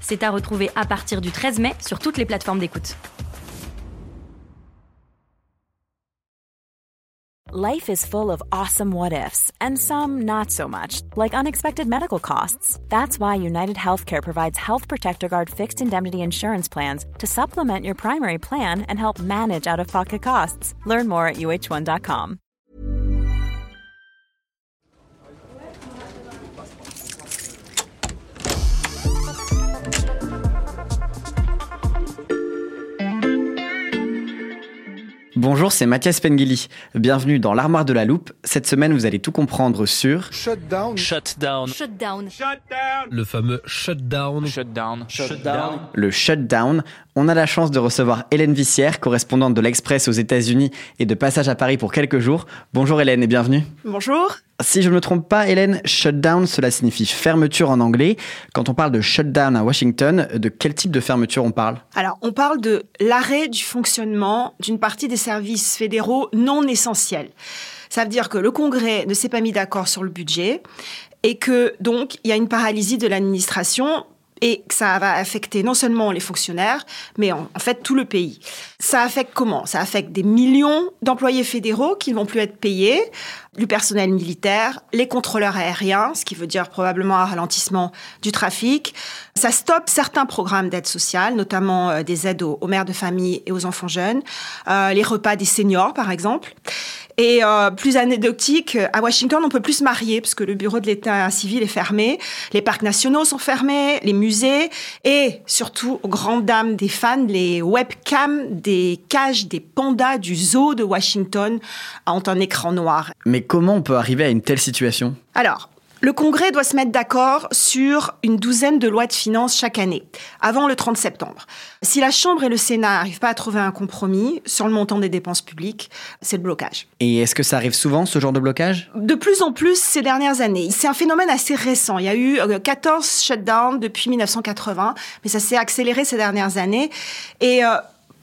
C'est à retrouver à partir du 13 mai sur toutes les plateformes d'écoute. Life is full of awesome what ifs, and some not so much, like unexpected medical costs. That's why United Healthcare provides Health Protector Guard fixed indemnity insurance plans to supplement your primary plan and help manage out of pocket costs. Learn more at uh1.com. Bonjour, c'est Mathias Pengili. Bienvenue dans l'armoire de la loupe. Cette semaine, vous allez tout comprendre sur Shutdown. Shutdown. Shutdown. Le fameux shutdown. Shutdown. le shutdown. On a la chance de recevoir Hélène Vissière, correspondante de l'Express aux États-Unis et de passage à Paris pour quelques jours. Bonjour Hélène et bienvenue. Bonjour. Si je ne me trompe pas, Hélène, shutdown, cela signifie fermeture en anglais. Quand on parle de shutdown à Washington, de quel type de fermeture on parle? Alors, on parle de l'arrêt du fonctionnement d'une partie des services fédéraux non essentiels. Ça veut dire que le Congrès ne s'est pas mis d'accord sur le budget et que donc il y a une paralysie de l'administration et que ça va affecter non seulement les fonctionnaires, mais en, fait tout le pays. Ça affecte comment? Ça affecte des millions d'employés fédéraux qui ne vont plus être payés, du personnel militaire, les contrôleurs aériens, ce qui veut dire probablement un ralentissement du trafic. Ça stoppe certains programmes d'aide sociale, notamment euh, des aides aux, aux mères de famille et aux enfants jeunes, euh, les repas des seniors par exemple. Et euh, plus anecdotique, à Washington, on peut plus se marier parce que le bureau de l'État civil est fermé, les parcs nationaux sont fermés, les musées et surtout aux grandes dames des fans, les webcams des cages des pandas du zoo de Washington ont un écran noir. Mais comment on peut arriver à une telle situation? Alors, le Congrès doit se mettre d'accord sur une douzaine de lois de finances chaque année, avant le 30 septembre. Si la Chambre et le Sénat n'arrivent pas à trouver un compromis sur le montant des dépenses publiques, c'est le blocage. Et est-ce que ça arrive souvent, ce genre de blocage? De plus en plus ces dernières années. C'est un phénomène assez récent. Il y a eu euh, 14 shutdowns depuis 1980, mais ça s'est accéléré ces dernières années. Et euh,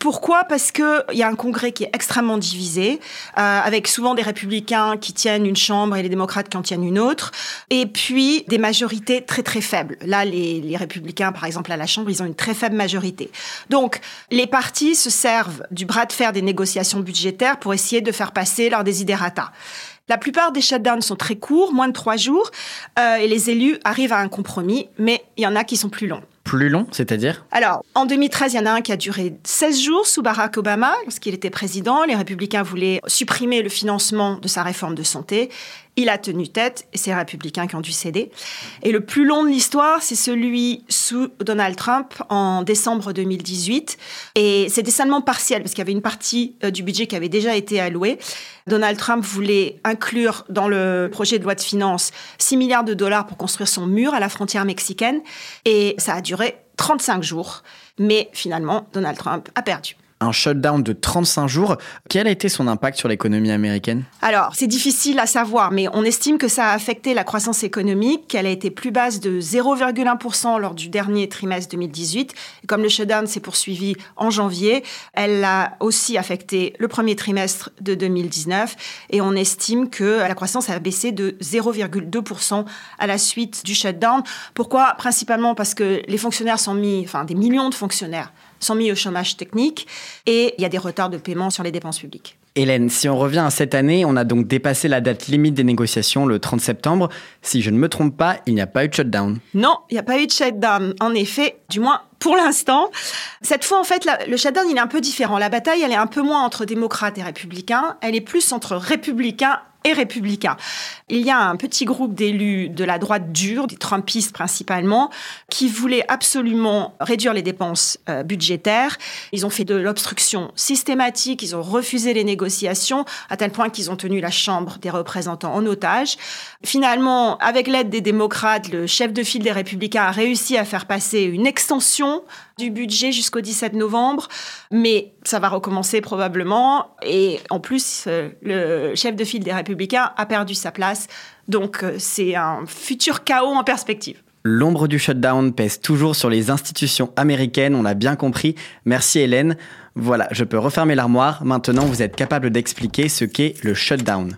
pourquoi? Parce que il y a un Congrès qui est extrêmement divisé, euh, avec souvent des républicains qui tiennent une chambre et les démocrates qui en tiennent une autre, et puis des majorités très très faibles. Là, les, les républicains, par exemple, à la chambre, ils ont une très faible majorité. Donc, les partis se servent du bras de fer des négociations budgétaires pour essayer de faire passer leurs desiderata. La plupart des shutdowns sont très courts, moins de trois jours, euh, et les élus arrivent à un compromis, mais il y en a qui sont plus longs. Plus long, c'est-à-dire Alors, en 2013, il y en a un qui a duré 16 jours sous Barack Obama, lorsqu'il était président. Les républicains voulaient supprimer le financement de sa réforme de santé. Il a tenu tête et c'est les républicains qui ont dû céder. Et le plus long de l'histoire, c'est celui sous Donald Trump en décembre 2018. Et c'était seulement partiel parce qu'il y avait une partie euh, du budget qui avait déjà été allouée. Donald Trump voulait inclure dans le projet de loi de finances 6 milliards de dollars pour construire son mur à la frontière mexicaine. Et ça a duré 35 jours. Mais finalement, Donald Trump a perdu un shutdown de 35 jours. Quel a été son impact sur l'économie américaine? Alors, c'est difficile à savoir, mais on estime que ça a affecté la croissance économique, qu'elle a été plus basse de 0,1% lors du dernier trimestre 2018. Et comme le shutdown s'est poursuivi en janvier, elle a aussi affecté le premier trimestre de 2019. Et on estime que la croissance a baissé de 0,2% à la suite du shutdown. Pourquoi? Principalement parce que les fonctionnaires sont mis, enfin des millions de fonctionnaires sont mis au chômage technique et il y a des retards de paiement sur les dépenses publiques. Hélène, si on revient à cette année, on a donc dépassé la date limite des négociations le 30 septembre. Si je ne me trompe pas, il n'y a pas eu de shutdown. Non, il n'y a pas eu de shutdown. En effet, du moins pour l'instant. Cette fois, en fait, la- le shutdown, il est un peu différent. La bataille, elle est un peu moins entre démocrates et républicains. Elle est plus entre républicains et républicains. Il y a un petit groupe d'élus de la droite dure, des Trumpistes principalement, qui voulaient absolument réduire les dépenses euh, budgétaires. Ils ont fait de l'obstruction systématique, ils ont refusé les négociations, à tel point qu'ils ont tenu la Chambre des représentants en otage. Finalement, avec l'aide des démocrates, le chef de file des républicains a réussi à faire passer une extension du budget jusqu'au 17 novembre, mais ça va recommencer probablement. Et en plus, euh, le chef de file des républicains a perdu sa place. Donc euh, c'est un futur chaos en perspective. L'ombre du shutdown pèse toujours sur les institutions américaines, on l'a bien compris. Merci Hélène. Voilà, je peux refermer l'armoire. Maintenant, vous êtes capable d'expliquer ce qu'est le shutdown.